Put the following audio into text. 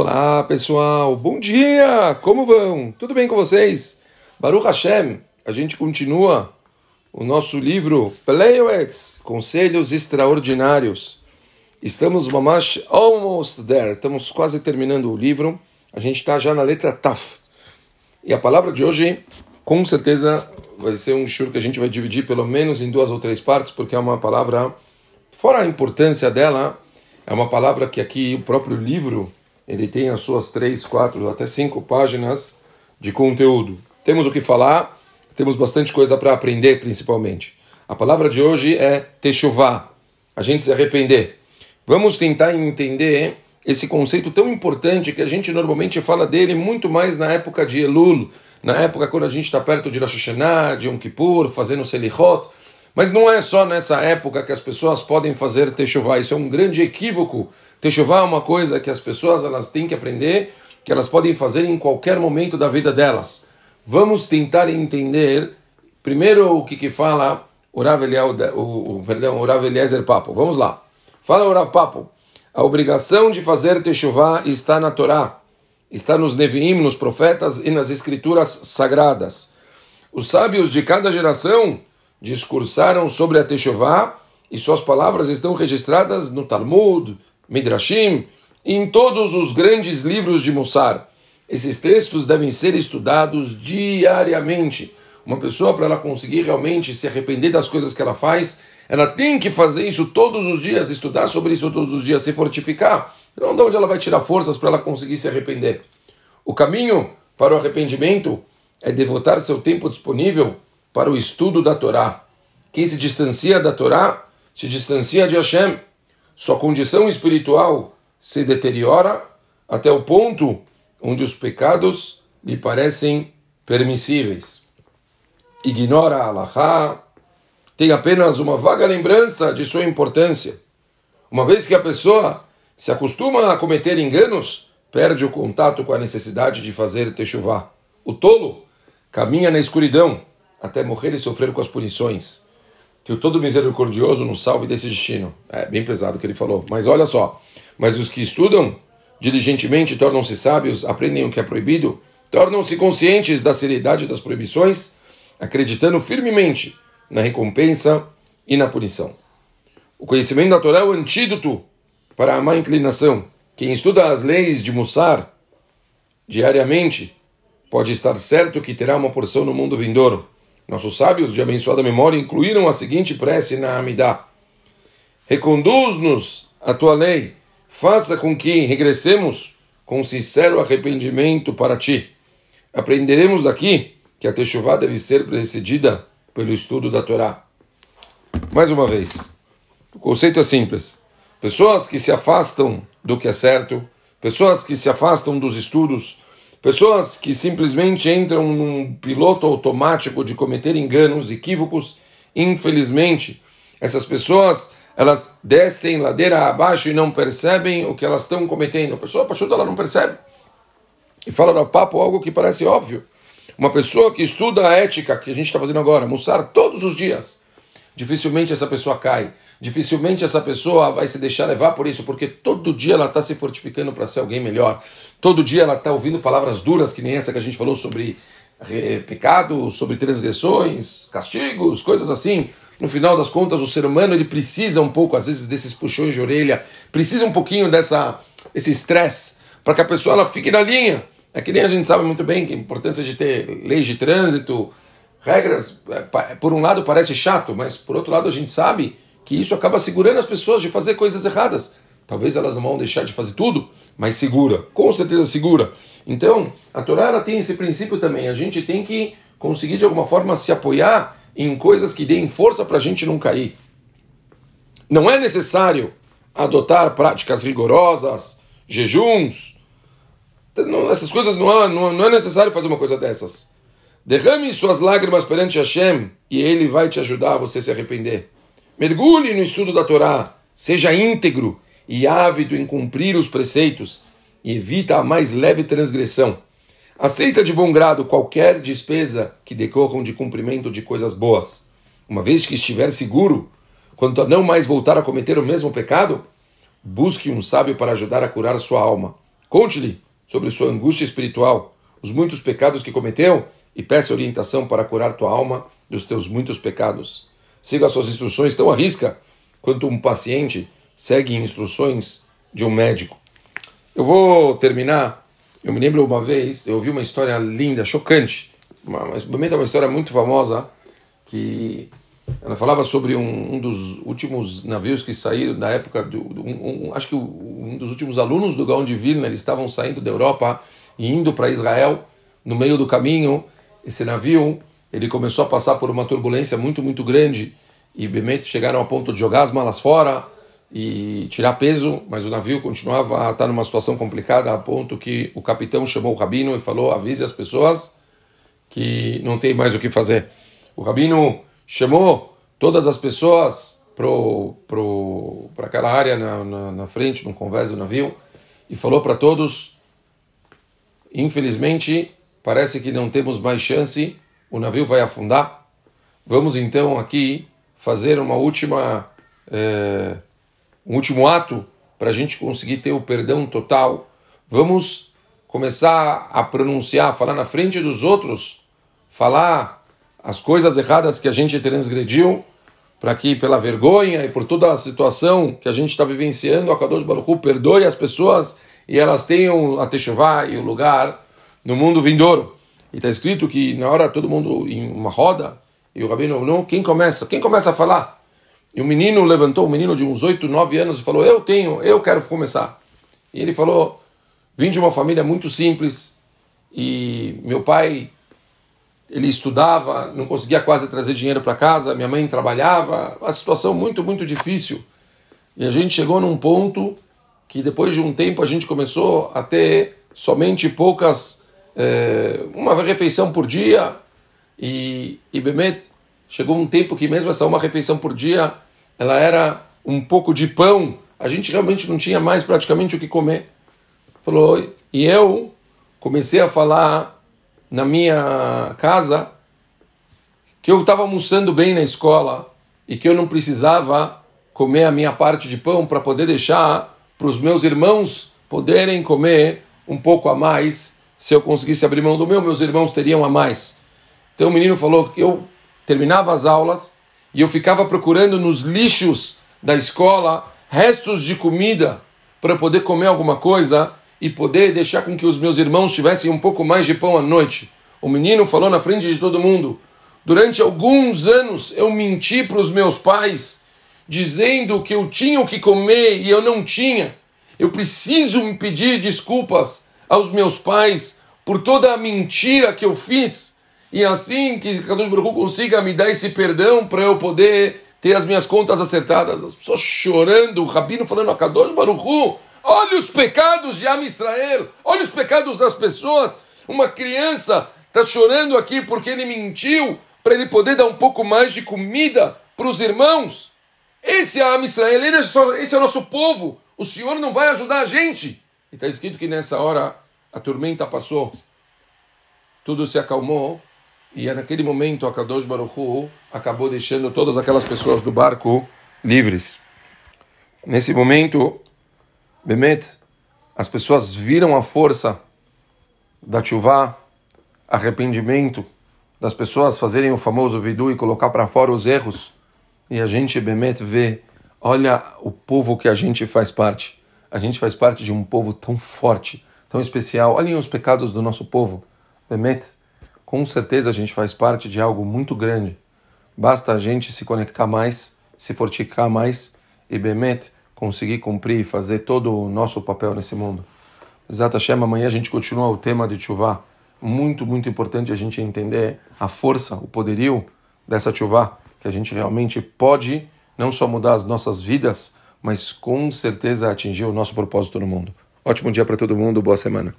Olá pessoal, bom dia! Como vão? Tudo bem com vocês? Baruch Hashem, a gente continua o nosso livro Peleioetz, Conselhos Extraordinários. Estamos mamash almost there, estamos quase terminando o livro. A gente está já na letra Taf. E a palavra de hoje, com certeza, vai ser um shur que a gente vai dividir pelo menos em duas ou três partes, porque é uma palavra, fora a importância dela, é uma palavra que aqui o próprio livro ele tem as suas três, quatro, até cinco páginas de conteúdo. Temos o que falar, temos bastante coisa para aprender, principalmente. A palavra de hoje é techuvá, a gente se arrepender. Vamos tentar entender esse conceito tão importante que a gente normalmente fala dele muito mais na época de Elul, na época quando a gente está perto de Rosh Hashanah, de Yom Kippur, fazendo Selichot. Mas não é só nessa época que as pessoas podem fazer techuvá, isso é um grande equívoco Techuvá é uma coisa que as pessoas elas têm que aprender, que elas podem fazer em qualquer momento da vida delas. Vamos tentar entender primeiro o que, que fala o o, o, perdão, o Rav Eliezer Papo. Vamos lá. Fala o Rav Papo. A obrigação de fazer Techuvá está na Torá, está nos Neviim, nos profetas e nas escrituras sagradas. Os sábios de cada geração discursaram sobre a Techuvá e suas palavras estão registradas no Talmud, Midrashim, em todos os grandes livros de Mussar. Esses textos devem ser estudados diariamente. Uma pessoa, para ela conseguir realmente se arrepender das coisas que ela faz, ela tem que fazer isso todos os dias, estudar sobre isso todos os dias, se fortificar. Não de onde ela vai tirar forças para ela conseguir se arrepender. O caminho para o arrependimento é devotar seu tempo disponível para o estudo da Torá. Quem se distancia da Torá se distancia de Hashem sua condição espiritual se deteriora até o ponto onde os pecados lhe parecem permissíveis. Ignora a Allahá, tem apenas uma vaga lembrança de sua importância. Uma vez que a pessoa se acostuma a cometer enganos, perde o contato com a necessidade de fazer techuvá. O tolo caminha na escuridão até morrer e sofrer com as punições que o todo misericordioso nos salve desse destino. É bem pesado o que ele falou. Mas olha só, mas os que estudam diligentemente tornam-se sábios, aprendem o que é proibido, tornam-se conscientes da seriedade das proibições, acreditando firmemente na recompensa e na punição. O conhecimento da Torá é o antídoto para a má inclinação. Quem estuda as leis de Mussar diariamente pode estar certo que terá uma porção no mundo vindouro. Nossos sábios de abençoada memória incluíram a seguinte prece na Amidá: Reconduz-nos a tua lei, faça com que regressemos com sincero arrependimento para ti. Aprenderemos daqui que a Techuvá deve ser precedida pelo estudo da Torá. Mais uma vez, o conceito é simples. Pessoas que se afastam do que é certo, pessoas que se afastam dos estudos, Pessoas que simplesmente entram num piloto automático de cometer enganos, equívocos, infelizmente, essas pessoas elas descem ladeira abaixo e não percebem o que elas estão cometendo. A pessoa, a ela não percebe. E fala no papo algo que parece óbvio. Uma pessoa que estuda a ética que a gente está fazendo agora, Mussar, todos os dias, dificilmente essa pessoa cai. Dificilmente essa pessoa vai se deixar levar por isso, porque todo dia ela está se fortificando para ser alguém melhor. Todo dia ela está ouvindo palavras duras, que nem essa que a gente falou sobre eh, pecado, sobre transgressões, castigos, coisas assim. No final das contas, o ser humano ele precisa um pouco, às vezes, desses puxões de orelha, precisa um pouquinho dessa esse estresse para que a pessoa ela fique na linha. É que nem a gente sabe muito bem que a importância de ter leis de trânsito, regras, eh, por um lado parece chato, mas por outro lado a gente sabe que isso acaba segurando as pessoas de fazer coisas erradas. Talvez elas não vão deixar de fazer tudo, mas segura, com certeza segura. Então, a Torá ela tem esse princípio também. A gente tem que conseguir de alguma forma se apoiar em coisas que deem força para a gente não cair. Não é necessário adotar práticas rigorosas, jejuns. Não, essas coisas não é, não, não é necessário fazer uma coisa dessas. Derrame suas lágrimas perante Hashem e Ele vai te ajudar a você se arrepender. Mergulhe no estudo da Torá, seja íntegro e ávido em cumprir os preceitos e evita a mais leve transgressão. Aceita de bom grado qualquer despesa que decorram de cumprimento de coisas boas. Uma vez que estiver seguro quanto a não mais voltar a cometer o mesmo pecado, busque um sábio para ajudar a curar sua alma. Conte-lhe sobre sua angústia espiritual, os muitos pecados que cometeu e peça orientação para curar tua alma dos teus muitos pecados. Siga as suas instruções tão à risca quanto um paciente segue instruções de um médico. Eu vou terminar. Eu me lembro uma vez, eu ouvi uma história linda, chocante, uma, uma, uma história muito famosa que ela falava sobre um, um, dos últimos navios que saíram da época do, do um, um, acho que um dos últimos alunos do Gaon de Vilna eles estavam saindo da Europa e indo para Israel no meio do caminho esse navio ele começou a passar por uma turbulência muito muito grande e Bemet chegaram a ponto de jogar as malas fora e tirar peso, mas o navio continuava a estar numa situação complicada a ponto que o capitão chamou o rabino e falou avise as pessoas que não tem mais o que fazer. O rabino chamou todas as pessoas para pro, pro, aquela área na, na, na, frente, no convés do navio, e falou para todos: infelizmente, parece que não temos mais chance, o navio vai afundar. Vamos então aqui fazer uma última, é, um último ato para a gente conseguir ter o perdão total. Vamos começar a pronunciar, falar na frente dos outros, falar as coisas erradas que a gente transgrediu, para que pela vergonha e por toda a situação que a gente está vivenciando, a Kadosh Baruch perdoe as pessoas e elas tenham a Teshuvah e o lugar no mundo vindouro. E está escrito que na hora todo mundo em uma roda, e o Rabino, não, quem começa? Quem começa a falar? E o menino levantou, um menino de uns 8, 9 anos, e falou, eu tenho, eu quero começar. E ele falou, vim de uma família muito simples, e meu pai ele estudava, não conseguia quase trazer dinheiro para casa, minha mãe trabalhava, uma situação muito, muito difícil. E a gente chegou num ponto que depois de um tempo a gente começou a ter somente poucas, é, uma refeição por dia, e, e Bemet, chegou um tempo que mesmo essa uma refeição por dia, ela era um pouco de pão, a gente realmente não tinha mais praticamente o que comer. Falou, e eu comecei a falar na minha casa que eu estava almoçando bem na escola e que eu não precisava comer a minha parte de pão para poder deixar para os meus irmãos poderem comer um pouco a mais. Se eu conseguisse abrir mão do meu, meus irmãos teriam a mais. Então o menino falou que eu terminava as aulas e eu ficava procurando nos lixos da escola restos de comida para poder comer alguma coisa e poder deixar com que os meus irmãos tivessem um pouco mais de pão à noite. O menino falou na frente de todo mundo: Durante alguns anos eu menti para os meus pais, dizendo que eu tinha o que comer e eu não tinha. Eu preciso me pedir desculpas aos meus pais por toda a mentira que eu fiz. E assim que Kadosh Baruch consiga me dar esse perdão para eu poder ter as minhas contas acertadas. As pessoas chorando, o rabino falando a Kadosh Baruch Olha os pecados de Am Israel, olha os pecados das pessoas. Uma criança está chorando aqui porque ele mentiu para ele poder dar um pouco mais de comida para os irmãos. Esse é Am Israel, é esse é o nosso povo. O Senhor não vai ajudar a gente. E está escrito que nessa hora a tormenta passou, tudo se acalmou e é naquele momento a Kadosh Baruch Hu acabou deixando todas aquelas pessoas do barco livres. Nesse momento, Bemet, as pessoas viram a força da chuva, arrependimento, das pessoas fazerem o famoso vidu e colocar para fora os erros. E a gente, Bemet, vê, olha o povo que a gente faz parte. A gente faz parte de um povo tão forte, tão especial. Olhem os pecados do nosso povo. Bemet, com certeza a gente faz parte de algo muito grande. Basta a gente se conectar mais, se fortificar mais e Bemet, conseguir cumprir e fazer todo o nosso papel nesse mundo. Exato, Hashem, amanhã a gente continua o tema de Tshuva. Muito, muito importante a gente entender a força, o poderio dessa Tshuva, que a gente realmente pode não só mudar as nossas vidas, mas com certeza atingir o nosso propósito no mundo. Ótimo dia para todo mundo, boa semana.